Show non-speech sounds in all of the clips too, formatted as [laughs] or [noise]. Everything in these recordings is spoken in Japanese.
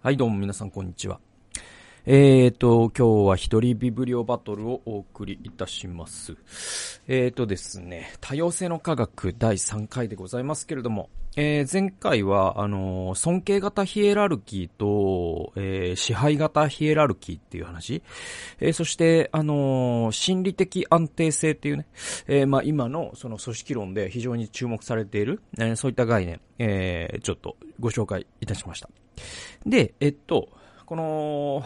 はい、どうも皆さん、こんにちは。えーと、今日は一人ビブリオバトルをお送りいたします。えーとですね、多様性の科学第3回でございますけれども、えー、前回は、あのー、尊敬型ヒエラルキーと、えー、支配型ヒエラルキーっていう話、えー、そして、あのー、心理的安定性っていうね、えー、まあ、今のその組織論で非常に注目されている、えー、そういった概念、えー、ちょっとご紹介いたしました。で、えっと、この、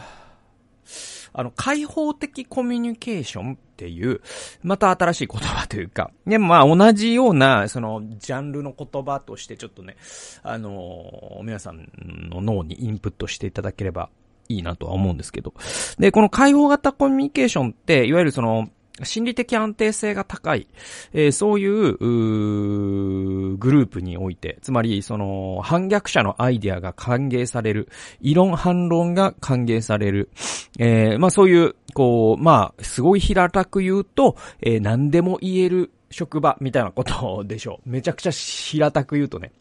あの、開放的コミュニケーションっていう、また新しい言葉というか、で、まあ同じような、その、ジャンルの言葉としてちょっとね、あの皆さんの脳にインプットしていただければいいなとは思うんですけど。で、この開放型コミュニケーションって、いわゆるその、心理的安定性が高い、えー、そういう、うグループにおいて、つまり、その、反逆者のアイディアが歓迎される、異論反論が歓迎される、えー、まあそういう、こう、まあ、すごい平たく言うと、えー、何でも言える職場みたいなことでしょう。めちゃくちゃ平たく言うとね。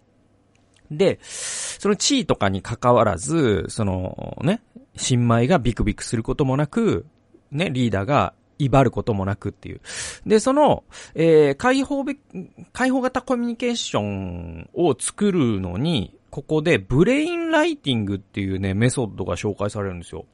で、その地位とかに関わらず、そのね、新米がビクビクすることもなく、ね、リーダーが威張ることもなくっていう。で、その、えー、開放べ、開放型コミュニケーションを作るのに、ここでブレインライティングっていうね、メソッドが紹介されるんですよ。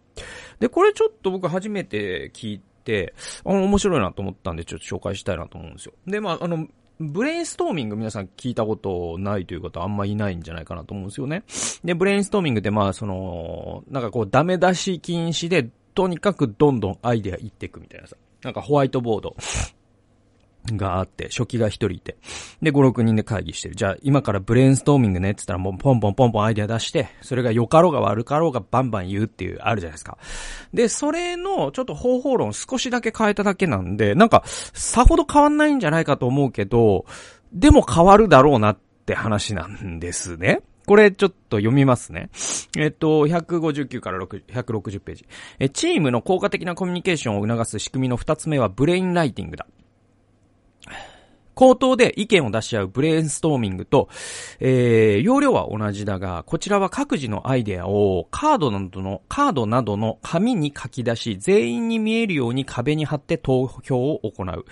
で、これちょっと僕初めて聞いて、あの、面白いなと思ったんで、ちょっと紹介したいなと思うんですよ。で、まあ、あの、ブレインストーミング皆さん聞いたことないという方あんまいないんじゃないかなと思うんですよね。で、ブレインストーミングってまあ、その、なんかこう、ダメ出し禁止でとにかくどんどんアイデア言っていくみたいなさ。なんかホワイトボードがあって、書記が一人いて。で、5、6人で会議してる。じゃあ、今からブレインストーミングねって言ったらもうポンポンポンポンアイデア出して、それが良かろうが悪かろうがバンバン言うっていう、あるじゃないですか。で、それの、ちょっと方法論少しだけ変えただけなんで、なんか、さほど変わんないんじゃないかと思うけど、でも変わるだろうなって話なんですね。これちょっと読みますね。えっと、159から160ページ。え、チームの効果的なコミュニケーションを促す仕組みの二つ目はブレインライティングだ。口頭で意見を出し合うブレインストーミングと、えー、容量は同じだが、こちらは各自のアイデアをカードなどの、カードなどの紙に書き出し、全員に見えるように壁に貼って投票を行う。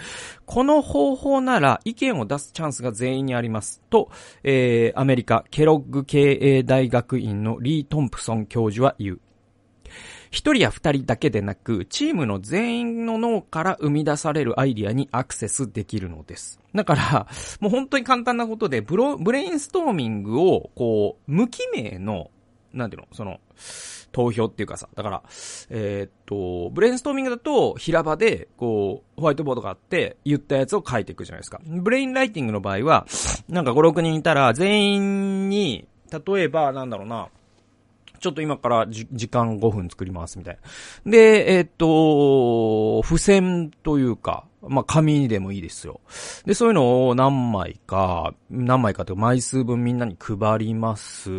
この方法なら意見を出すチャンスが全員にあります。と、えー、アメリカケロッグ経営大学院のリー・トンプソン教授は言う。一人や二人だけでなく、チームの全員の脳から生み出されるアイディアにアクセスできるのです。だから、もう本当に簡単なことで、ブロ、ブレインストーミングを、こう、無記名の、なんていうの、その、投票っていうかさ、だから、えー、っと、ブレインストーミングだと平場で、こう、ホワイトボードがあって、言ったやつを書いていくじゃないですか。ブレインライティングの場合は、なんか5、6人いたら、全員に、例えば、なんだろうな、ちょっと今から時間5分作りますみたいな。で、えっと、付箋というか、まあ、紙でもいいですよ。で、そういうのを何枚か、何枚かというか枚数分みんなに配ります。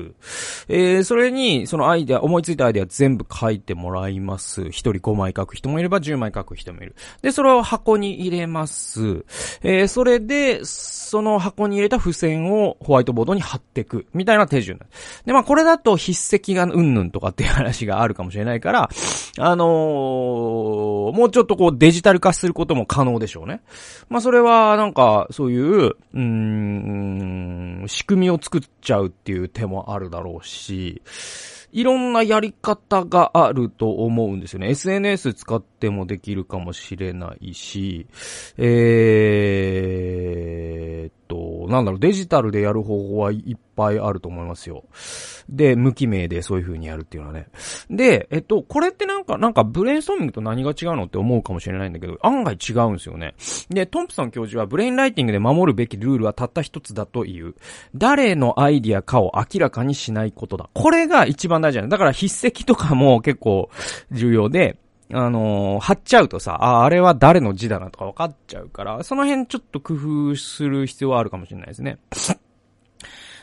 えー、それに、そのアイデア、思いついたアイデア全部書いてもらいます。一人5枚書く人もいれば10枚書く人もいる。で、それを箱に入れます。えー、それで、その箱に入れた付箋をホワイトボードに貼っていく。みたいな手順。で、まあ、これだと筆跡がうんぬんとかっていう話があるかもしれないから、あのー、もうちょっとこうデジタル化することも可能でしょうね。まあそれはなんかそういう、うん、仕組みを作っちゃうっていう手もあるだろうし、いろんなやり方があると思うんですよね。SNS 使ってもできるかもしれないし、えー、と、なんだろう、デジタルでやる方法はいっぱいあると思いますよ。で、無記名でそういう風にやるっていうのはね。で、えっと、これってなんか、なんかブレインストーミングと何が違うのって思うかもしれないんだけど、案外違うんですよね。で、トンプソン教授はブレインライティングで守るべきルールはたった一つだという。誰のアイディアかを明らかにしないことだ。これが一番大事なの。だから筆跡とかも結構重要で、あのー、貼っちゃうとさ、あ、あれは誰の字だなとか分かっちゃうから、その辺ちょっと工夫する必要はあるかもしれないですね。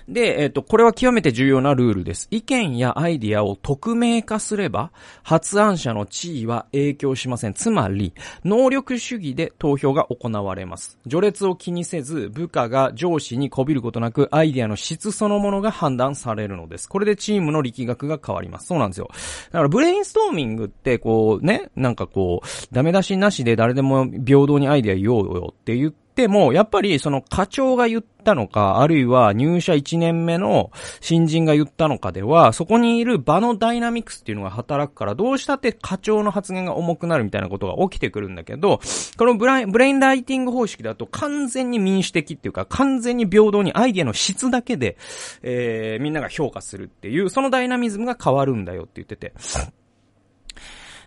で、えっ、と、これは極めて重要なルールです。意見やアイディアを匿名化すれば、発案者の地位は影響しません。つまり、能力主義で投票が行われます。序列を気にせず、部下が上司にこびることなく、アイディアの質そのものが判断されるのです。これでチームの力学が変わります。そうなんですよ。だからブレインストーミングって、こうね、なんかこう、ダメ出しなしで誰でも平等にアイディア言おうよって言って、でも、やっぱりその課長が言ったのか、あるいは入社1年目の新人が言ったのかでは、そこにいる場のダイナミクスっていうのが働くから、どうしたって課長の発言が重くなるみたいなことが起きてくるんだけど、このブライブレインライティング方式だと完全に民主的っていうか、完全に平等にアイディアの質だけで、えー、みんなが評価するっていう、そのダイナミズムが変わるんだよって言ってて。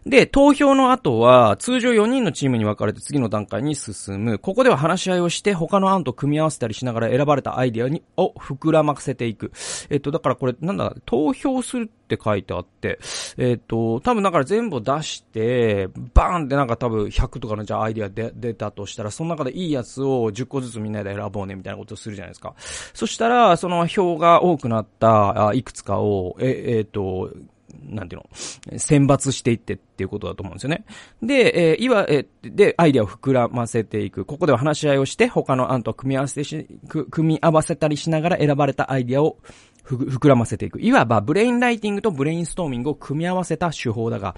で、投票の後は、通常4人のチームに分かれて次の段階に進む。ここでは話し合いをして、他の案と組み合わせたりしながら選ばれたアイディアに、を膨らませていく。えっと、だからこれ、なんだ、投票するって書いてあって、えっと、多分だから全部出して、バーンってなんか多分100とかのじゃあアイディアで出たとしたら、その中でいいやつを10個ずつみんなで選ぼうねみたいなことをするじゃないですか。そしたら、その票が多くなった、あいくつかを、え、えっと、なんていうの、選抜していってっていうことだと思うんですよね。で、えー、いわ、えー、で、アイデアを膨らませていく。ここでは話し合いをして、他の案と組み合わせし、組み合わせたりしながら選ばれたアイデアを膨らませていく。いわば、ブレインライティングとブレインストーミングを組み合わせた手法だが、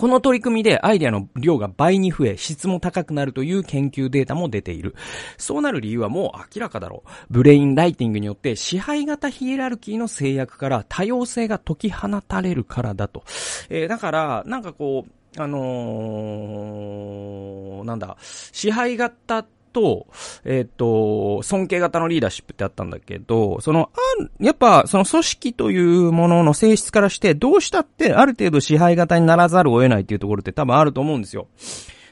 この取り組みでアイデアの量が倍に増え、質も高くなるという研究データも出ている。そうなる理由はもう明らかだろう。ブレインライティングによって支配型ヒエラルキーの制約から多様性が解き放たれるからだと。えー、だから、なんかこう、あのー、なんだ、支配型と、えっ、ー、と、尊敬型のリーダーシップってあったんだけど、その、あやっぱ、その組織というものの性質からして、どうしたってある程度支配型にならざるを得ないっていうところって多分あると思うんですよ。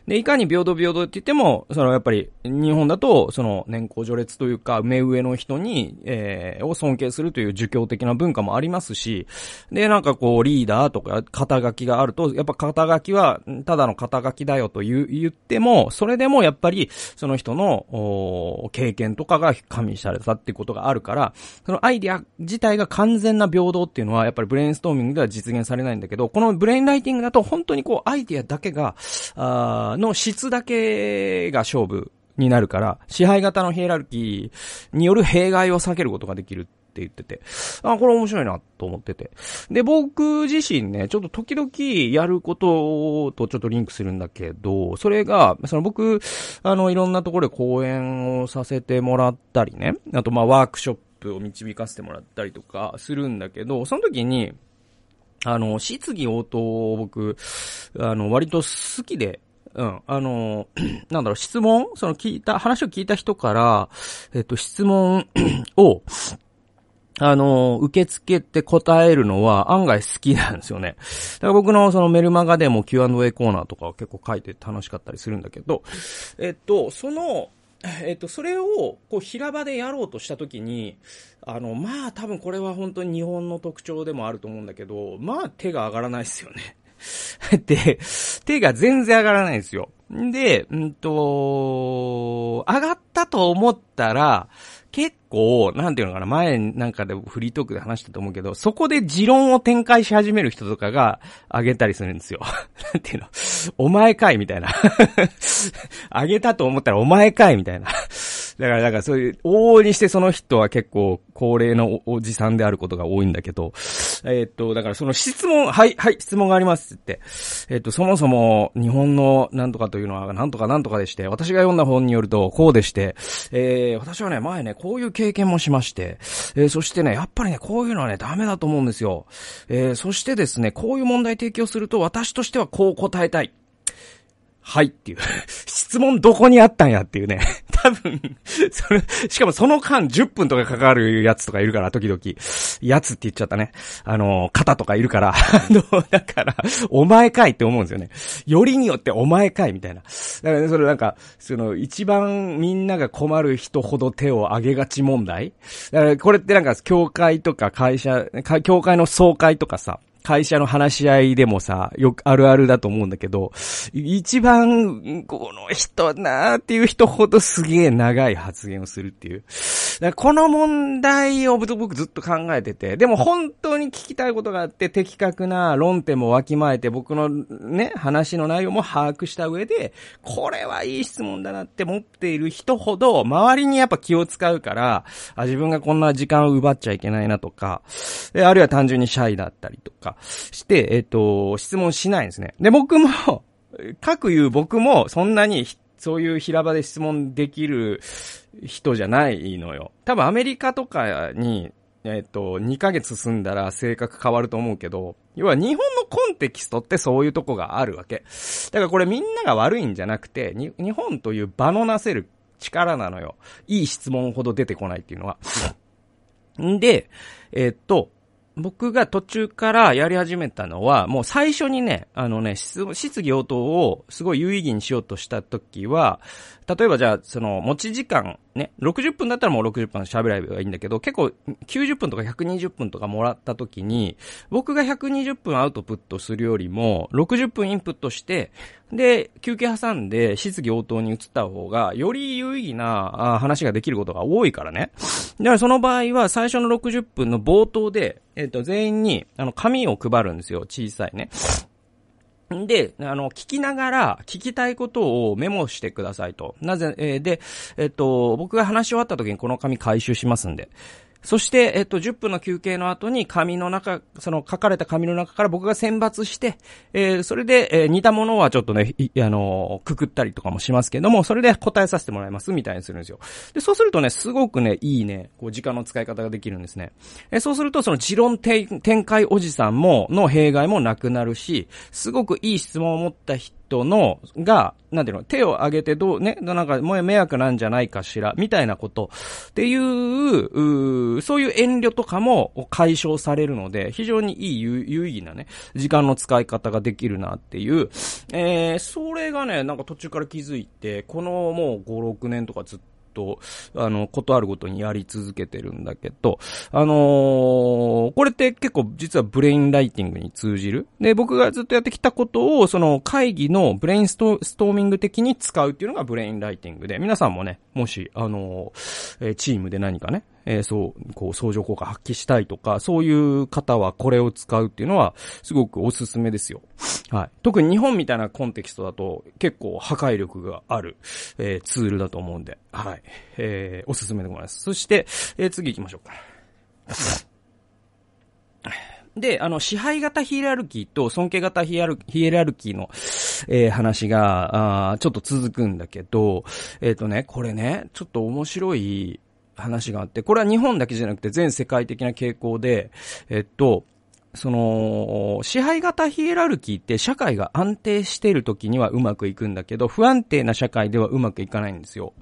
で、いかに平等平等って言っても、そのやっぱり日本だと、その年功序列というか、目上の人に、えー、を尊敬するという儒教的な文化もありますし、で、なんかこう、リーダーとか肩書きがあると、やっぱ肩書きは、ただの肩書きだよと言言っても、それでもやっぱり、その人の、経験とかが加味されたってことがあるから、そのアイディア自体が完全な平等っていうのは、やっぱりブレインストーミングでは実現されないんだけど、このブレインライティングだと本当にこう、アイディアだけが、あの質だけが勝負になるから、支配型のヒエラルキーによる弊害を避けることができるって言ってて、あ、これ面白いなと思ってて。で、僕自身ね、ちょっと時々やることとちょっとリンクするんだけど、それが、その僕、あの、いろんなところで講演をさせてもらったりね、あとまあワークショップを導かせてもらったりとかするんだけど、その時に、あの、質疑応答を僕、あの、割と好きで、うん。あの、[clears throat] なんだろう、質問？その聞いた、話を聞いた人から、えっと、質問 [clears throat] を、あの、受け付けて答えるのは案外好きなんですよね。だから僕のそのメルマガでも Q&A コーナーとか結構書いて楽しかったりするんだけど、えっと、その、えっと、それを、こう、平場でやろうとしたときに、あの、まあ、多分これは本当に日本の特徴でもあると思うんだけど、まあ、手が上がらないですよね。[laughs] で、手が全然上がらないんですよ。で、うんと、上がったと思ったら、結構、なんていうのかな、前なんかでフリートークで話したと思うけど、そこで持論を展開し始める人とかが上げたりするんですよ。[laughs] なんていうの、お前かいみたいな。[laughs] あげたと思ったらお前かいみたいな。だから、だからそういう、往々にしてその人は結構高齢のおじさんであることが多いんだけど、えー、っと、だからその質問、はい、はい、質問がありますって。えー、っと、そもそも日本のなんとかというのはなんとかなんとかでして、私が読んだ本によるとこうでして、えー、私はね、前ね、こういう経験もしまして、えー、そしてね、やっぱりね、こういうのはね、ダメだと思うんですよ。えー、そしてですね、こういう問題提供すると私としてはこう答えたい。はいっていう。質問どこにあったんやっていうね。[laughs] 多分、それ、しかもその間10分とかかかるやつとかいるから、時々。やつって言っちゃったね。あの、肩とかいるから。[laughs] あのだから、お前かいって思うんですよね。よりによってお前かいみたいな。だからね、それなんか、その、一番みんなが困る人ほど手を挙げがち問題だからこれってなんか、教会とか会社、教会の総会とかさ、会社の話し合いでもさ、よくあるあるだと思うんだけど、一番、この人なーっていう人ほどすげえ長い発言をするっていう。この問題を僕ずっと考えてて、でも本当に聞きたいことがあって、的確な論点もわきまえて、僕のね、話の内容も把握した上で、これはいい質問だなって思っている人ほど、周りにやっぱ気を使うから、自分がこんな時間を奪っちゃいけないなとか、あるいは単純にシャイだったりとか、して、えっ、と、質問しないんですね。で、僕も、[laughs] 各言う僕もそんなにそういう平場で質問できる人じゃないのよ。多分アメリカとかに、えっ、と、2ヶ月住んだら性格変わると思うけど、要は日本のコンテキストってそういうとこがあるわけ。だからこれみんなが悪いんじゃなくて、日本という場のなせる力なのよ。いい質問ほど出てこないっていうのは。んで、えっ、と、僕が途中からやり始めたのは、もう最初にね、あのね、質疑応答をすごい有意義にしようとした時は、例えばじゃあ、その、持ち時間、ね、60分だったらもう60分喋ればいいんだけど、結構90分とか120分とかもらった時に、僕が120分アウトプットするよりも、60分インプットして、で、休憩挟んで質疑応答に移った方が、より有意義な話ができることが多いからね。だからその場合は、最初の60分の冒頭で、えっ、と、全員に、あの、紙を配るんですよ。小さいね。で、あの、聞きながら、聞きたいことをメモしてくださいと。なぜ、えー、で、えっと、僕が話し終わった時にこの紙回収しますんで。そして、えっと、10分の休憩の後に紙の中、その書かれた紙の中から僕が選抜して、えー、それで、えー、似たものはちょっとね、あのー、くくったりとかもしますけども、それで答えさせてもらいますみたいにするんですよ。で、そうするとね、すごくね、いいね、こう、時間の使い方ができるんですね。えー、そうすると、その、持論展開おじさんも、の弊害もなくなるし、すごくいい質問を持った人人の、が、なんていうの、手を挙げてどう、ね、なんか、もう迷惑なんじゃないかしら、みたいなこと、っていう、うそういう遠慮とかも解消されるので、非常にいい有有意義なね、時間の使い方ができるなっていう、えー、それがね、なんか途中から気づいて、このもう5、6年とかずっとと、あの、ことあるごとにやり続けてるんだけど、あのー、これって結構実はブレインライティングに通じる。で、僕がずっとやってきたことを、その会議のブレインストーミング的に使うっていうのがブレインライティングで、皆さんもね、もし、あのー、チームで何かね、えー、そう、こう、相乗効果発揮したいとか、そういう方はこれを使うっていうのは、すごくおすすめですよ。はい。特に日本みたいなコンテキストだと、結構破壊力がある、えー、ツールだと思うんで、はい。えー、おすすめでございます。そして、えー、次行きましょうか。で、あの、支配型ヒエラルキーと尊敬型ヒエラルヒエラルキーの、えー、話が、あちょっと続くんだけど、えっ、ー、とね、これね、ちょっと面白い、話があって、これは日本だけじゃなくて全世界的な傾向で、えっと、その、支配型ヒエラルキーって社会が安定している時にはうまくいくんだけど、不安定な社会ではうまくいかないんですよ。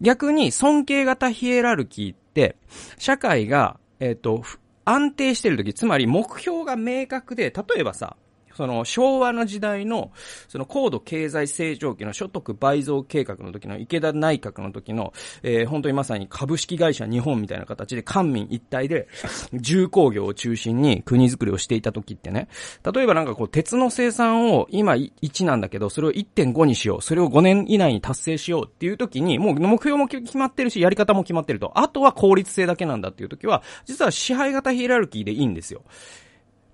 逆に尊敬型ヒエラルキーって、社会が、えっ、と、安定してる時、つまり目標が明確で、例えばさ、その昭和の時代の、その高度経済成長期の所得倍増計画の時の池田内閣の時の、えー、本当にまさに株式会社日本みたいな形で官民一体で重工業を中心に国づくりをしていた時ってね、例えばなんかこう鉄の生産を今1なんだけど、それを1.5にしよう。それを5年以内に達成しようっていう時に、もう目標も決まってるし、やり方も決まってると。あとは効率性だけなんだっていう時は、実は支配型ヒエラルキーでいいんですよ。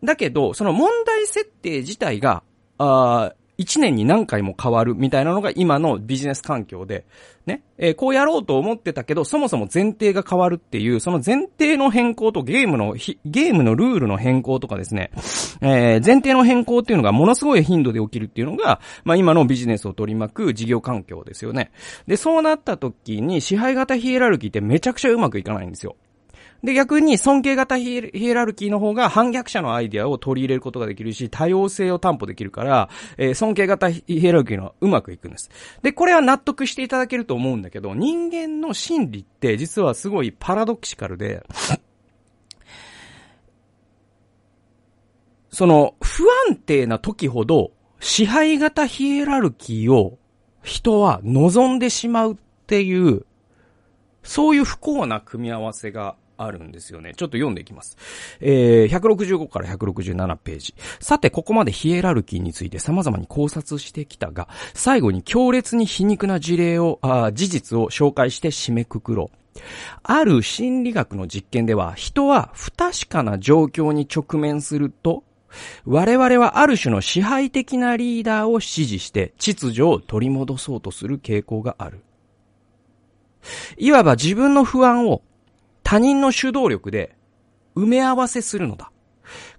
だけど、その問題設定自体が、あ一年に何回も変わるみたいなのが今のビジネス環境で、ね、えー、こうやろうと思ってたけど、そもそも前提が変わるっていう、その前提の変更とゲームの、ゲームのルールの変更とかですね、えー、前提の変更っていうのがものすごい頻度で起きるっていうのが、まあ今のビジネスを取り巻く事業環境ですよね。で、そうなった時に支配型ヒエラルキーってめちゃくちゃうまくいかないんですよ。で、逆に尊敬型ヒエラルキーの方が反逆者のアイデアを取り入れることができるし、多様性を担保できるから、えー、尊敬型ヒエラルキーのはうまくいくんです。で、これは納得していただけると思うんだけど、人間の心理って実はすごいパラドキシカルで、その、不安定な時ほど、支配型ヒエラルキーを人は望んでしまうっていう、そういう不幸な組み合わせがあるんですよね。ちょっと読んでいきます。えー、165から167ページ。さて、ここまでヒエラルキーについて様々に考察してきたが、最後に強烈に皮肉な事例を、あ事実を紹介して締めくくろう。ある心理学の実験では、人は不確かな状況に直面すると、我々はある種の支配的なリーダーを支持して秩序を取り戻そうとする傾向がある。いわば自分の不安を他人の主導力で埋め合わせするのだ。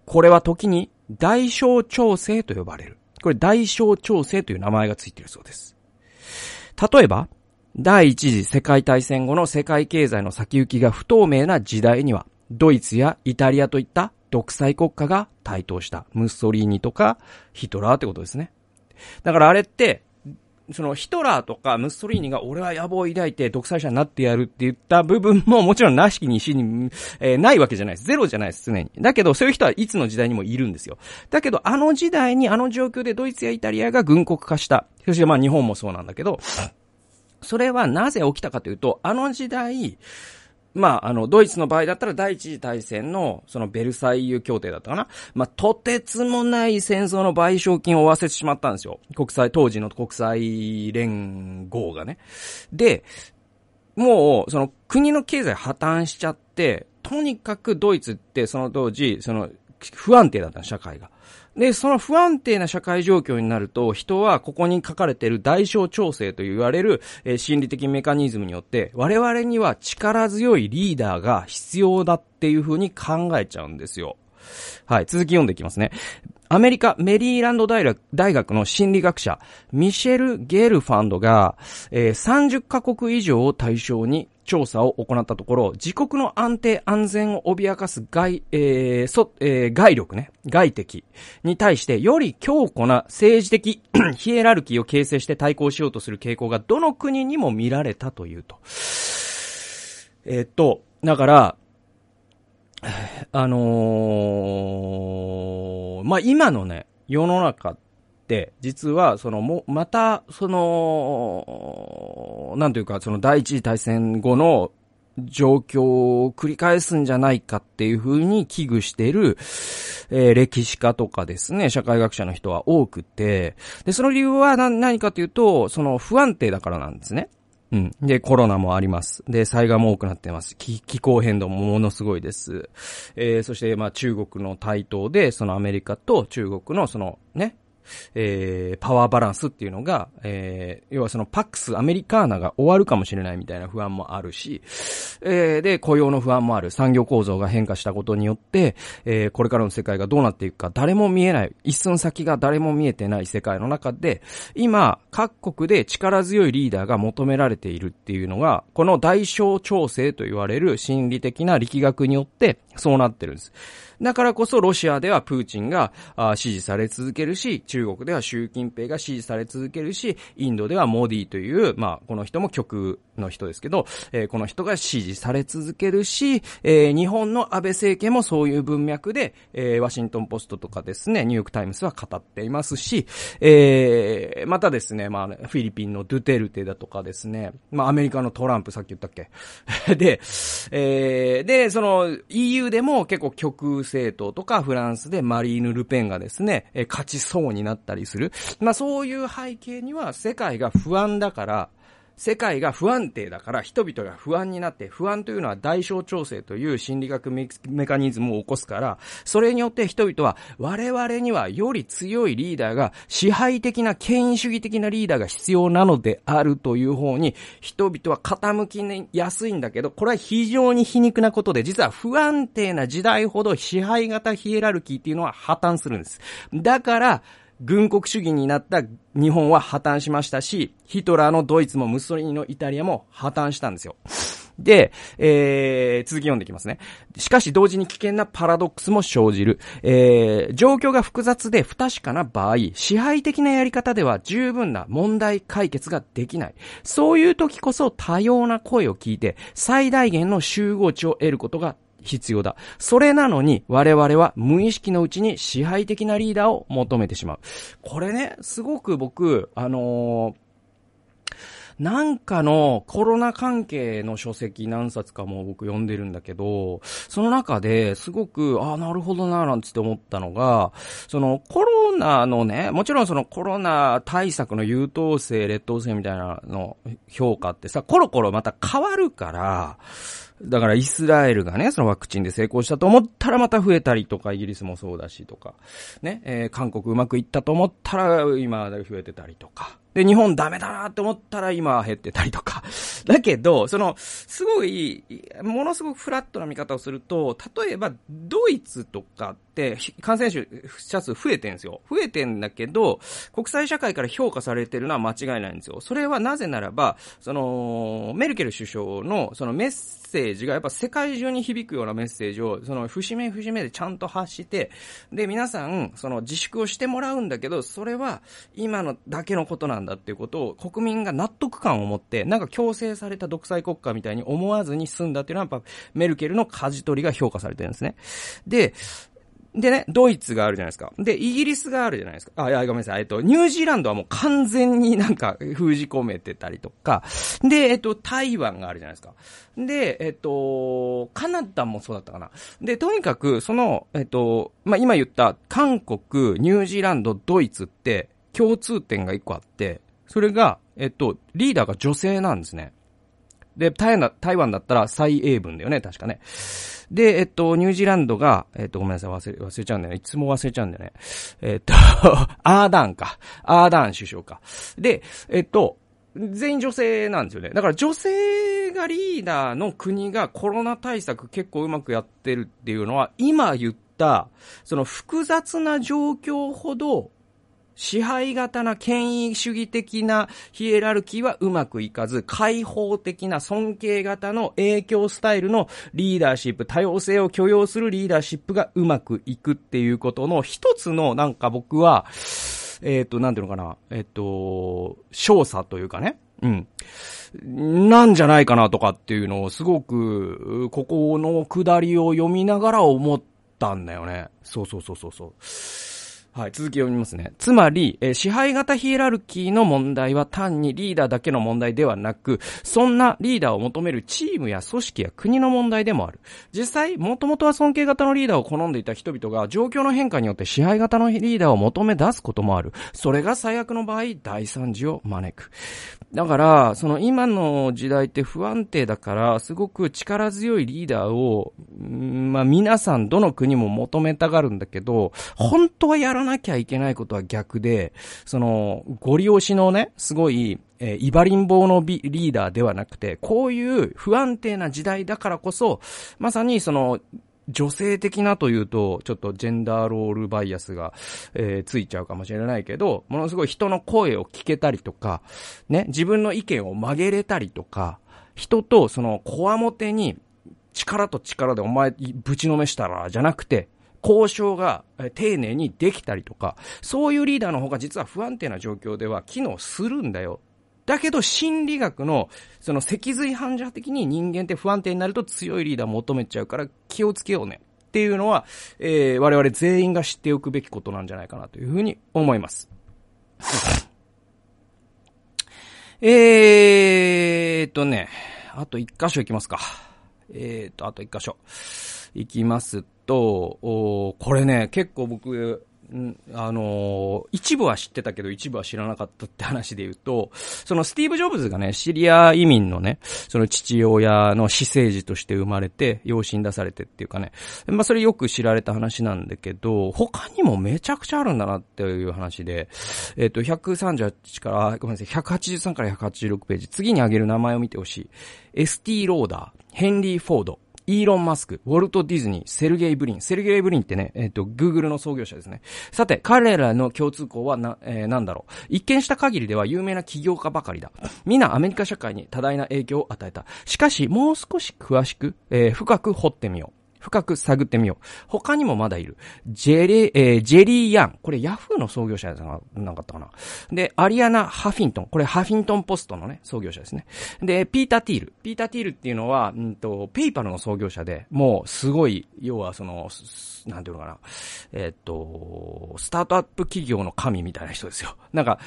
これは時に代償調整と呼ばれる。これ代償調整という名前がついているそうです。例えば、第一次世界大戦後の世界経済の先行きが不透明な時代には、ドイツやイタリアといった独裁国家が台頭した。ムッソリーニとかヒトラーってことですね。だからあれって、そのヒトラーとかムッソリーニが俺は野望を抱いて独裁者になってやるって言った部分ももちろんなしにしに、えーないわけじゃないです。ゼロじゃないです、常に。だけどそういう人はいつの時代にもいるんですよ。だけどあの時代にあの状況でドイツやイタリアが軍国化した。そしてまあ日本もそうなんだけど、それはなぜ起きたかというと、あの時代、まあ、あの、ドイツの場合だったら第一次大戦の、そのベルサイユ協定だったかな。まあ、とてつもない戦争の賠償金を負わせてしまったんですよ。国際、当時の国際連合がね。で、もう、その国の経済破綻しちゃって、とにかくドイツってその当時、その不安定だった社会が。で、その不安定な社会状況になると、人はここに書かれている代償調整と言われる、えー心理的メカニズムによって、我々には力強いリーダーが必要だっていうふうに考えちゃうんですよ。はい、続き読んでいきますね。アメリカ、メリーランド大学の心理学者、ミシェル・ゲルファンドが、えー30カ国以上を対象に調査を行ったところ、自国の安定安全を脅かす外、えーそえー外力ね、外敵に対してより強固な政治的 [clears throat] ヒエラルキーを形成して対抗しようとする傾向がどの国にも見られたというと。えーっと、だから、あのーまあ、今のね、世の中っ、実は、その、も、また、その、なんというか、その第一次大戦後の状況を繰り返すんじゃないかっていうふうに危惧している、えー歴史家とかですね、社会学者の人は多くて、で、その理由は何何かというと、その不安定だからなんですね。うん。で、コロナもあります。で、災害も多くなってます。気気候変動もものすごいです。えー、そして、まあ、中国の台頭で、そのアメリカと中国の、その、ね、えー、パワーバランスっていうのが、えー、要はそのパックスアメリカーナが終わるかもしれないみたいな不安もあるし、えー、で、雇用の不安もある。産業構造が変化したことによって、えー、これからの世界がどうなっていくか誰も見えない、一寸先が誰も見えてない世界の中で、今、各国で力強いリーダーが求められているっていうのが、この代償調整と言われる心理的な力学によって、そうなってるんです。だからこそロシアではプーチンが支持され続けるし、中国では習近平が支持され続けるし、インドではモディという、まあ、この人も極右の人ですけど、えーこの人が支持され続けるし、えー日本の安倍政権もそういう文脈で、えーワシントンポストとかですね、ニューヨークタイムズは語っていますし、えーまたですね、まあ、フィリピンのドゥテルテだとかですね、まあ、アメリカのトランプさっき言ったっけ？[laughs] で、えーで、その EU でも結構極政党とかフランスでマリーヌ・ルペンがですね、え勝ちそうになったりする。まあそういう背景には世界が不安だから、世界が不安定だから人々が不安になって、不安というのは代償調整という心理学メカニズムを起こすから、それによって人々は我々にはより強いリーダーが支配的な権威主義的なリーダーが必要なのであるという方に人々は傾きやすいんだけど、これは非常に皮肉なことで、実は不安定な時代ほど支配型ヒエラルキーっていうのは破綻するんです。だから、軍国主義になった日本は破綻しましたし、ヒトラーのドイツもムッソリーニのイタリアも破綻したんですよ。で、えー、続き読んでいきますね。しかし同時に危険なパラドックスも生じる。えー、状況が複雑で不確かな場合、支配的なやり方では十分な問題解決ができない。そういう時こそ多様な声を聞いて、最大限の集合値を得ることが必要だ。それなのに我々は無意識のうちに支配的なリーダーを求めてしまう。これね、すごく僕、あのーなんかのコロナ関係の書籍何冊かも僕読んでるんだけど、その中ですごく、ああ、なるほどな、なんつって思ったのが、そのコロナのね、もちろんそのコロナ対策の優等生、劣等生みたいなの評価ってさ、コロコロまた変わるから、だからイスラエルがね、そのワクチンで成功したと思ったらまた増えたりとか、イギリスもそうだしとか、ね、えー、韓国うまくいったと思ったら今増えてたりとか、で、日本ダメだなって思ったら今減ってたりとか。[laughs] だけど、その、すごい、ものすごくフラットな見方をすると、例えば、ドイツとかって、感染者数増えてんですよ。増えてんだけど、国際社会から評価されてるのは間違いないんですよ。それはなぜならば、その、メルケル首相の、そのメッセージがやっぱ世界中に響くようなメッセージを、その節目節目でちゃんと発して、で、皆さん、その自粛をしてもらうんだけど、それは今のだけのことなんだだっていうことを国民が納得感を持って、なんか強制された独裁国家みたいに思わずに済んだっていうのはやっぱメルケルの舵取りが評価されてるんですね。で、でね、ドイツがあるじゃないですか。で、イギリスがあるじゃないですか。あ、いや、ごめんなさい。えっと、ニュージーランドはもう完全になんか封じ込めてたりとか。で、えっと、台湾があるじゃないですか。で、えっと、カナダもそうだったかな。で、とにかく、その、えっと、まあ、今言った韓国、ニュージーランド、ドイツって、共通点が一個あって、それが、えっと、リーダーが女性なんですね。で、台湾だったら蔡英文だよね、確かね。で、えっと、ニュージーランドが、えっと、ごめんなさい、忘れ、忘れちゃうんだよね。いつも忘れちゃうんだよね。えっと、[laughs] アーダーンか。アーダーン首相か。で、えっと、全員女性なんですよね。だから女性がリーダーの国がコロナ対策結構うまくやってるっていうのは、今言った、その複雑な状況ほど支配型な権威主義的なヒエラルキーはうまくいかず、開放的な尊敬型の影響スタイルのリーダーシップ、多様性を許容するリーダーシップがうまくいくっていうことの一つのなんか僕は、えっ、ー、と、なんていうのかな、えっ、ー、と、少佐というかね、うん。なんじゃないかなとかっていうのをすごく、ここの下りを読みながら思ったんだよね。そうそうそうそうそう。はい、続き読みますね。つまり、えー、支配型ヒエラルキーの問題は単にリーダーだけの問題ではなく、そんなリーダーを求めるチームや組織や国の問題でもある。実際、もともとは尊敬型のリーダーを好んでいた人々が状況の変化によって支配型のリーダーを求め出すこともある。それが最悪の場合、大惨事を招く。だから、その今の時代って不安定だから、すごく力強いリーダーを、まあ皆さんどの国も求めたがるんだけど、本当はやらないなきゃいけないことは逆で、その、ご利用しのね、すごい、えー、イバリン棒のリーダーではなくて、こういう不安定な時代だからこそ、まさにその、女性的なというと、ちょっとジェンダーロールバイアスが、えー、ついちゃうかもしれないけど、ものすごい人の声を聞けたりとか、ね、自分の意見を曲げれたりとか、人とその、こわもてに、力と力でお前ぶちのめしたら、じゃなくて、交渉が丁寧にできたりとか、そういうリーダーの方が実は不安定な状況では機能するんだよ。だけど心理学の、その脊髄反射的に人間って不安定になると強いリーダー求めちゃうから気をつけようね。っていうのは、えー、我々全員が知っておくべきことなんじゃないかなというふうに思います。えーとね、あと一箇所行きますか。えーと、あと一箇所。行きますと、これね、結構僕、あのー、一部は知ってたけど一部は知らなかったって話で言うと、そのスティーブ・ジョブズがね、シリア移民のね、その父親の私生児として生まれて、養子に出されてっていうかね、まあそれよく知られた話なんだけど、他にもめちゃくちゃあるんだなっていう話で、えっ、ー、と、138から、ごめんなさい、183から186ページ、次に挙げる名前を見てほしい。エスティ・ローダー、ヘンリー・フォード、イーロン・マスク、ウォルト・ディズニー、セルゲイ・ブリン。セルゲイ・ブリンってね、えっ、ー、と、グーグルの創業者ですね。さて、彼らの共通項はな、えー、なんだろう。一見した限りでは有名な起業家ばかりだ。皆アメリカ社会に多大な影響を与えた。しかし、もう少し詳しく、えー、深く掘ってみよう。深く探ってみよう。他にもまだいる。ジェリー、えー、ジェリー・ヤン。これヤフーの創業者じゃなかったかな。で、アリアナ・ハフィントン。これハフィントンポストのね、創業者ですね。で、ピーター・ティール。ピーター・ティールっていうのは、うんと、ペイパルの創業者で、もうすごい、要はその、なんていうのかな。えー、っと、スタートアップ企業の神みたいな人ですよ。なんか、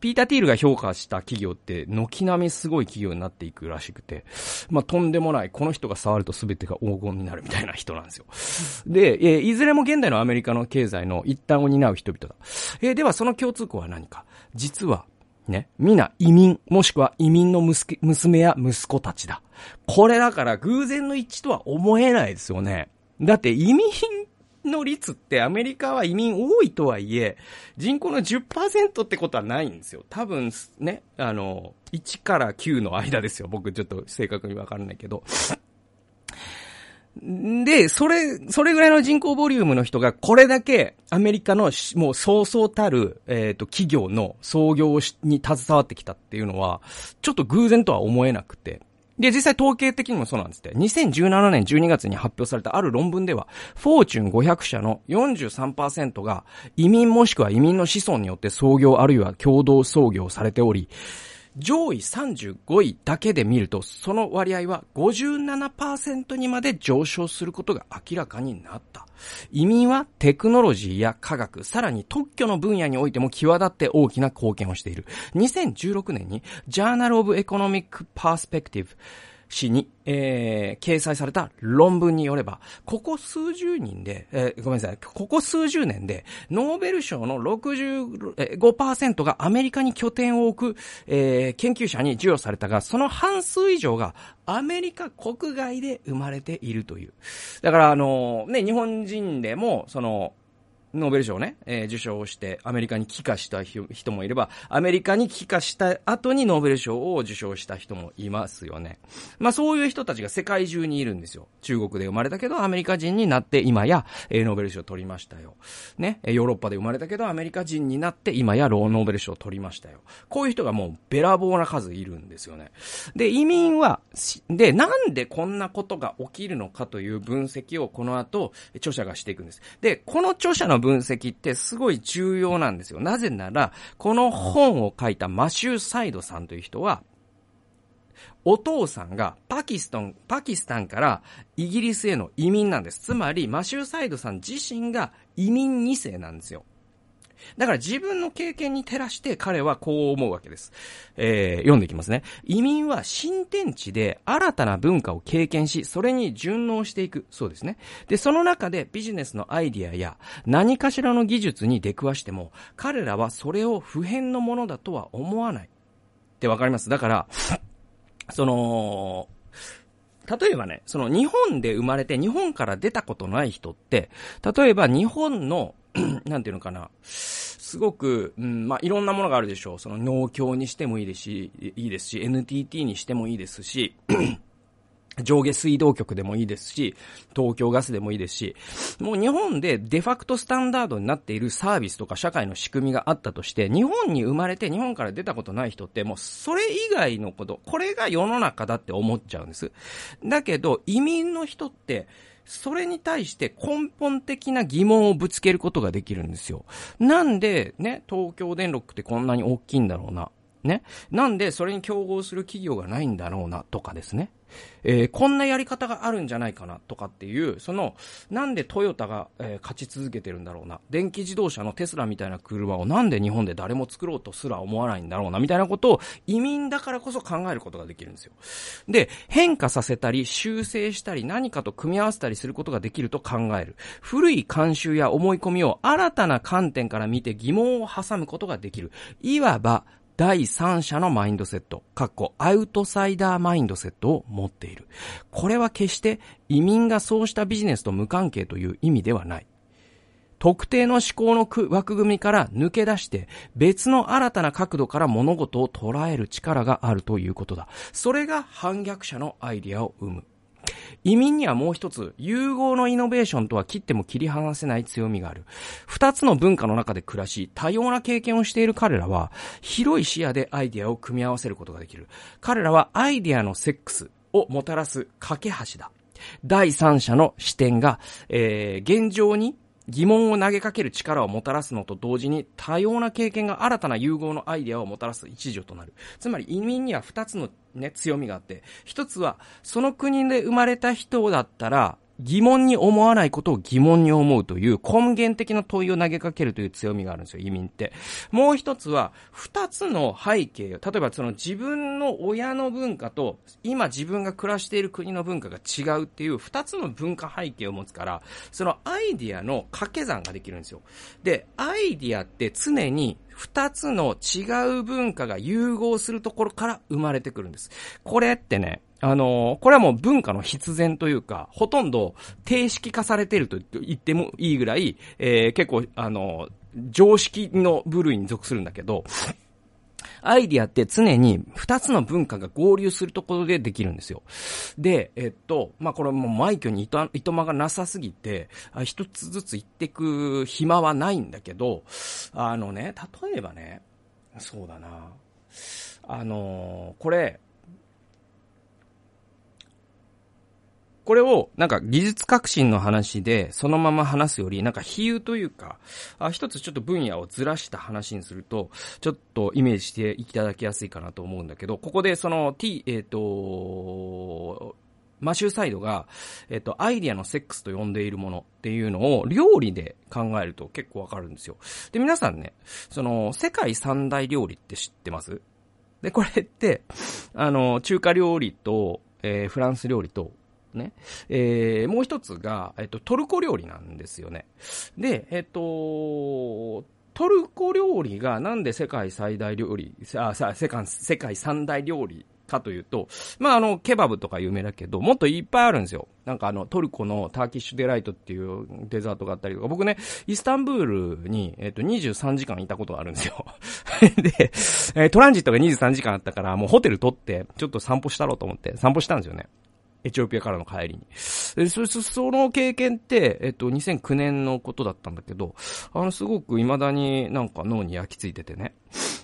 ピーター・ティールが評価した企業って、軒並みすごい企業になっていくらしくて、まあ、とんでもない、この人が触ると全てが黄金になるみたいな人なんですよ。で、えー、いずれも現代のアメリカの経済の一端を担う人々だ。えー、ではその共通項は何か実は、ね、皆移民、もしくは移民の娘や息子たちだ。これだから偶然の一致とは思えないですよね。だって移民の率ってアメリカは移民多いとはいえ、人口の10%ってことはないんですよ。多分、ね、あの、1から9の間ですよ。僕ちょっと正確にわかんないけど。で、それ、それぐらいの人口ボリュームの人がこれだけアメリカのもうそうそうたる、えっ、ー、と、企業の創業に携わってきたっていうのは、ちょっと偶然とは思えなくて。で、実際統計的にもそうなんですって。2017年12月に発表されたある論文では、フォーチュン500社の43%が移民もしくは移民の子孫によって創業あるいは共同創業されており、上位35位だけで見ると、その割合は57%にまで上昇することが明らかになった。移民はテクノロジーや科学、さらに特許の分野においても際立って大きな貢献をしている。2016年に Journal of Economic Perspective誌に、えー、掲載された論文によれば、ここ数十人で、えー、ごめんなさい、ここ数十年で、ノーベル賞の65%がアメリカに拠点を置く、えー、研究者に授与されたが、その半数以上がアメリカ国外で生まれているという。だから、あの、ね、日本人でも、その、ノーベル賞をね、えー、受賞して、アメリカに帰化した人もいれば、アメリカに帰化した後にノーベル賞を受賞した人もいますよね。まあそういう人たちが世界中にいるんですよ。中国で生まれたけど、アメリカ人になって今や、えー、ノーベル賞を取りましたよ。ね、ヨーロッパで生まれたけど、アメリカ人になって今やローノーベル賞を取りましたよ。こういう人がもうべらぼうな数いるんですよね。で、移民は、で、なんでこんなことが起きるのかという分析をこの後、著者がしていくんです。で、この著者の分析ってすごい重要なんですよ。なぜなら、この本を書いたマシュー・サイドさんという人は、お父さんがパキスタン、パキスタンからイギリスへの移民なんです。つまり、マシュー・サイドさん自身が移民2世なんですよ。だから自分の経験に照らして彼はこう思うわけです。えー、読んでいきますね。移民は新天地で新たな文化を経験し、それに順応していく。そうですね。で、その中でビジネスのアイディアや何かしらの技術に出くわしても、彼らはそれを普遍のものだとは思わない。ってわかります？だから、その、例えばね、その日本で生まれて日本から出たことない人って、例えば日本の [clears throat] なんていうのかな、すごく、うん、まあ、いろんなものがあるでしょう。その農協にしてもいいですし、いいですし、NTT にしてもいいですし、[clears throat] 上下水道局でもいいですし、東京ガスでもいいですし、もう日本でデファクトスタンダードになっているサービスとか社会の仕組みがあったとして、日本に生まれて日本から出たことない人ってもうそれ以外のこと、これが世の中だって思っちゃうんです。だけど移民の人って、それに対して根本的な疑問をぶつけることができるんですよ。なんで、ね、東京電力ってこんなに大きいんだろうな。ね。なんでそれに競合する企業がないんだろうなとかですね。えー、こんなやり方があるんじゃないかなとかっていう、その、なんでトヨタが、えー、勝ち続けてるんだろうな。電気自動車のテスラみたいな車をなんで日本で誰も作ろうとすら思わないんだろうな、みたいなことを移民だからこそ考えることができるんですよ。で、変化させたり、修正したり、何かと組み合わせたりすることができると考える。古い慣習や思い込みを新たな観点から見て疑問を挟むことができる。いわば、第三者のマインドセット、かっこアウトサイダーマインドセットを持っている。これは決して移民がそうしたビジネスと無関係という意味ではない。特定の思考の枠組みから抜け出して別の新たな角度から物事を捉える力があるということだ。それが反逆者のアイディアを生む。移民にはもう一つ、融合のイノベーションとは切っても切り離せない強みがある。二つの文化の中で暮らし、多様な経験をしている彼らは、広い視野でアイディアを組み合わせることができる。彼らはアイディアのセックスをもたらす架け橋だ。第三者の視点が、えー、現状に疑問を投げかける力をもたらすのと同時に多様な経験が新たな融合のアイデアをもたらす一助となる。つまり移民には二つのね、強みがあって、一つはその国で生まれた人だったら、疑問に思わないことを疑問に思うという根源的な問いを投げかけるという強みがあるんですよ、移民って。もう一つは、二つの背景、例えばその自分の親の文化と、今自分が暮らしている国の文化が違うっていう二つの文化背景を持つから、そのアイディアの掛け算ができるんですよ。で、アイディアって常に二つの違う文化が融合するところから生まれてくるんです。これってね、あの、これはもう文化の必然というか、ほとんど定式化されてると言ってもいいぐらい、えー、結構、あの、常識の部類に属するんだけど、アイディアって常に二つの文化が合流するところでできるんですよ。で、えっと、まあ、これもう枚挙にいと、いとまがなさすぎて、一つずつ言ってく暇はないんだけど、あのね、例えばね、そうだな。あの、これ、これを、なんか技術革新の話で、そのまま話すより、なんか比喩というか、あ一つちょっと分野をずらした話にすると、ちょっとイメージしていただきやすいかなと思うんだけど、ここでその t、えっ、ー、と、マシューサイドが、えっ、ー、と、アイディアのセックスと呼んでいるものっていうのを料理で考えると結構わかるんですよ。で、皆さんね、その、世界三大料理って知ってます？で、これって、あの、中華料理と、えー、フランス料理とね。えー、もう一つが、えっと、トルコ料理なんですよね。で、えっと、トルコ料理がなんで世界最大料理、あ、さ、世界、世界三大料理かというと、まあ、あの、ケバブとか有名だけど、もっといっぱいあるんですよ。なんかあの、トルコのターキッシュデライトっていうデザートがあったりとか、僕ね、イスタンブールに、えっ、と、23時間いたことがあるんですよ。[laughs] で、えトランジットが23時間あったから、もうホテル取って、ちょっと散歩したろうと思って、散歩したんですよね。エチオピアからの帰りに。で、そ、その経験って、えっと、2009年のことだったんだけど、あの、すごく未だになんか脳に焼き付いててね。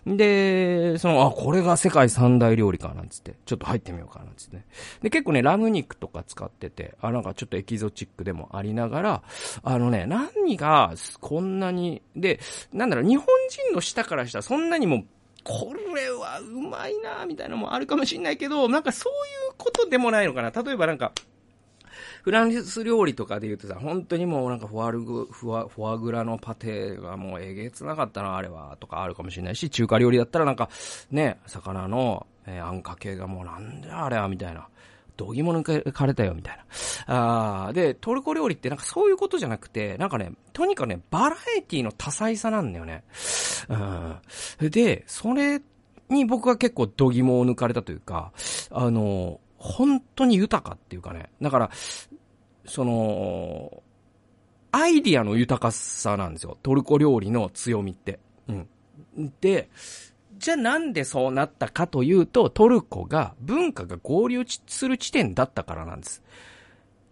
で、その、あ、これが世界三大料理か、なんつって、ちょっと入ってみようか、なんつって。で、結構ね、ラム肉とか使ってて、あ、なんかちょっとエキゾチックでもありながら、あのね、何が、こんなに、で、なんだろう、日本人の舌からしたらそんなにもこれはうまいなみたいなのもあるかもしんないけど、なんかそういうことでもないのかな。例えばなんか、フランス料理とかで言うとさ、本当にもうなんかフォアルグ、フォア、フォアグラのパテがもうえげつなかったな、あれは、とかあるかもしれないし、中華料理だったらなんか、ね、魚の、えー、あんかけがもうなんであれは、みたいな。どぎも抜かれたよ、みたいな。あで、トルコ料理ってなんかそういうことじゃなくて、なんかね、とにかくね、バラエティの多彩さなんだよね。うん。で、それに僕は結構度肝を抜かれたというか、あの、本当に豊かっていうかね。だから、その、アイディアの豊かさなんですよ。トルコ料理の強みって。うん。で、じゃあなんでそうなったかというと、トルコが文化が合流する地点だったからなんです。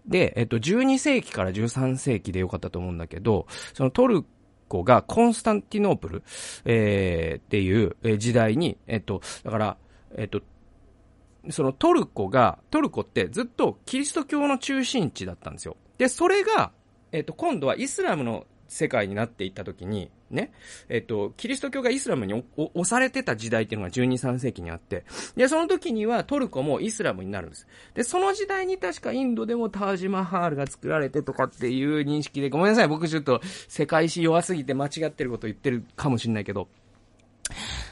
で、えっと、12世紀から13世紀でよかったと思うんだけど、そのトルコがコンスタンティノープル、えー、っていう時代に、えっと、だから、えっと、そのトルコが、トルコってずっとキリスト教の中心地だったんですよ。で、それが、えっと、今度はイスラムの世界になっていった時に、ね、えっと、キリスト教がイスラムに押されてた時代っていうのが12、3世紀にあって、で、その時にはトルコもイスラムになるんです。で、その時代に確かインドでもタージマハールが作られてとかっていう認識で、ごめんなさい、僕ちょっと世界史弱すぎて間違ってること言ってるかもしんないけど、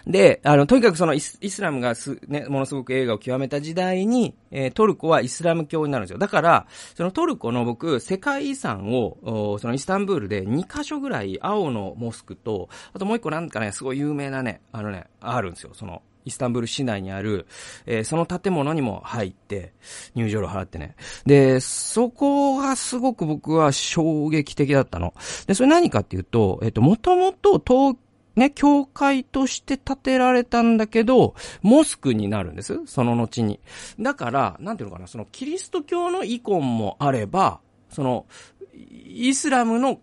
で、あの、とにかくそのイスラムがす、ね、ものすごく映画を極めた時代に、えー、トルコはイスラム教になるんですよ。だから、そのトルコの僕、世界遺産を、そのイスタンブールで2カ所ぐらい青のモスクと、あともう一個なんかね、すごい有名なね、あのね、あるんですよ。その、イスタンブール市内にある、えー、その建物にも入って、入場料払ってね。で、そこがすごく僕は衝撃的だったの。で、それ何かっていうと、えっ、ー、と、もともと東ね、教会として建てられたんだけど、モスクになるんです。その後に。だから、なんていうのかな、そのキリスト教のイコンもあれば、その、イスラムの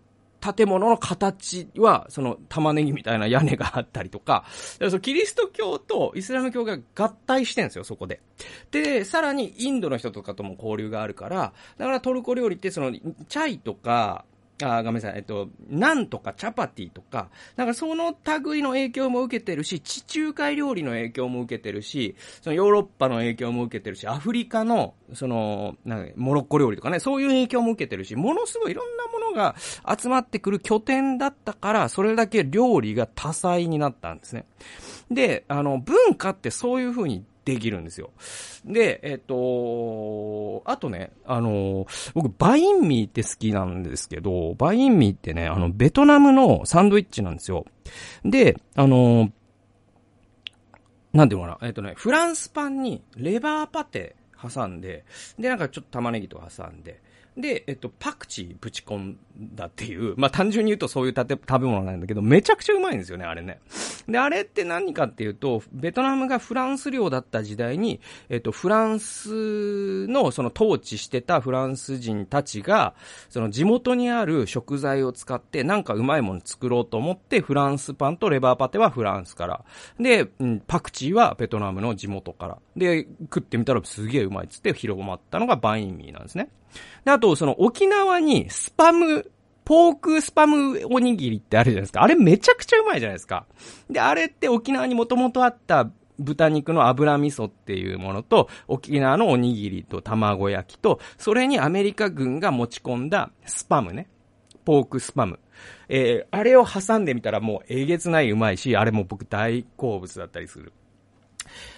建物の形は、その玉ねぎみたいな屋根があったりとか、かそのキリスト教とイスラム教が合体してんですよ、そこで。で、さらにインドの人とかとも交流があるから、だからトルコ料理ってその、チャイとか、あ、ごめんなさい、えっと、なんとかチャパティとか、なんかその類の影響も受けてるし、地中海料理の影響も受けてるし、そのヨーロッパの影響も受けてるし、アフリカの、その、なんかモロッコ料理とかね、そういう影響も受けてるし、ものすごいいろんなものが集まってくる拠点だったから、それだけ料理が多彩になったんですね。で、あの、文化ってそういう風にできるんですよ。で、えっ、と、あとね、あの、僕、バインミーって好きなんですけど、バインミーってね、あの、ベトナムのサンドイッチなんですよ。で、あの、なんていうのかな、えっ、とね、フランスパンにレバーパテ挟んで、で、なんかちょっと玉ねぎと挟んで、で、えっと、パクチーぶち込んだっていう、まあ単純に言うとそういう食べ物なんだけど、めちゃくちゃうまいんですよね、あれね。で、あれって何かっていうと、ベトナムがフランス領だった時代に、えっと、フランスのその統治してたフランス人たちが、その地元にある食材を使ってなんかうまいもの作ろうと思って、フランスパンとレバーパテはフランスから。で、パクチーはベトナムの地元から。で、食ってみたらすげえうまいっつって広まったのがバインミーなんですね。で、あと、その沖縄にスパム、ポークスパムおにぎりってあるじゃないですか。あれめちゃくちゃうまいじゃないですか。で、あれって沖縄にもともとあった豚肉の油味噌っていうものと、沖縄のおにぎりと卵焼きと、それにアメリカ軍が持ち込んだスパムね。ポークスパム。えー、あれを挟んでみたらもうえげつないうまいし、あれも僕大好物だったりする。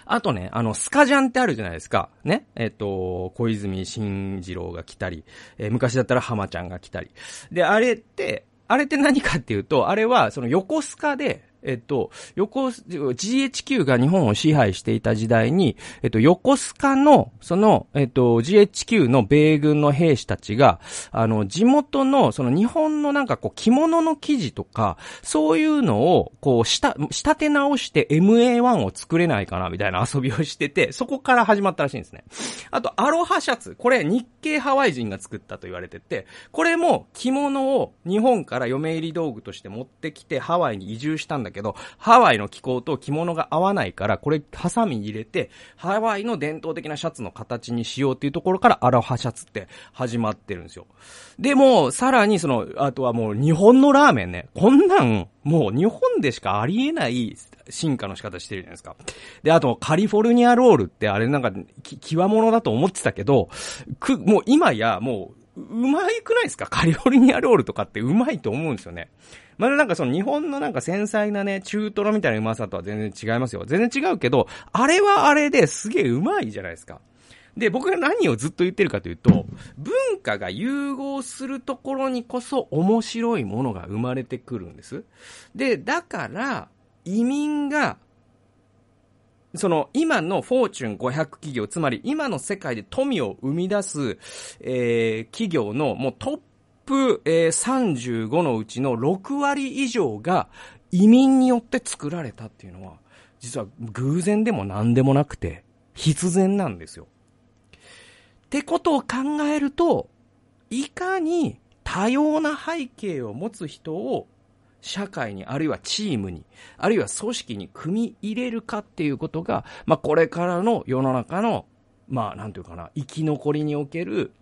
あとね、あの、スカジャンってあるじゃないですか。ね？えっ、と、小泉進次郎が来たり、えー、昔だったら浜ちゃんが来たり。で、あれって、あれって何かっていうと、あれは、その横須賀で、えっと、横、GHQ が日本を支配していた時代に、えっと、横須賀の、その、えっと、GHQ の米軍の兵士たちが、あの、地元の、その日本のなんかこう、着物の生地とか、そういうのを、こう、した、仕立て直して MA1 を作れないかな、みたいな [laughs] 遊びをしてて、そこから始まったらしいんですね。あと、アロハシャツ。これ、日系ハワイ人が作ったと言われてて、これも着物を日本から嫁入り道具として持ってきてハワイに移住したんだけど、けどハワイの気候と着物が合わないから、これ、ハサミ入れて、ハワイの伝統的なシャツの形にしようっていうところから、アロハシャツって始まってるんですよ。でも、さらにその、あとはもう日本のラーメンね。こんなん、もう日本でしかありえない進化の仕方してるじゃないですか。で、あと、カリフォルニアロールってあれなんか、き、極物だと思ってたけど、く、もう今や、もう、うまいくないですか？カリフォルニアロールとかってうまいと思うんですよね。まだなんかその日本のなんか繊細なね、中トロみたいなうまさとは全然違いますよ。全然違うけど、あれはあれですげえうまいじゃないですか。で、僕が何をずっと言ってるかというと、文化が融合するところにこそ面白いものが生まれてくるんです。で、だから、移民がその今のフォーチュン500企業、つまり今の世界で富を生み出す、えー、企業のもうトップ、えー、35のうちの6割以上が移民によって作られたっていうのは、実は偶然でも何でもなくて、必然なんですよ。ってことを考えると、いかに多様な背景を持つ人を社会に、あるいはチームに、あるいは組織に組み入れるかっていうことが、まあ、これからの世の中の、まあ、なんていうかな、生き残りにおける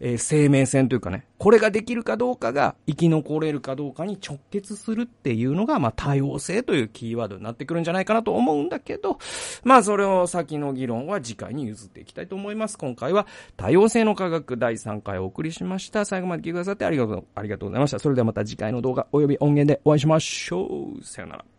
えー、生命線というかね、これができるかどうかが生き残れるかどうかに直結するっていうのが、まあ多様性というキーワードになってくるんじゃないかなと思うんだけど、まあそれを先の議論は次回に譲っていきたいと思います。今回は多様性の科学第3回お送りしました。最後まで聞いてくださってありがとう、ありがとうございました。それではまた次回の動画及び音源でお会いしましょう。さよなら。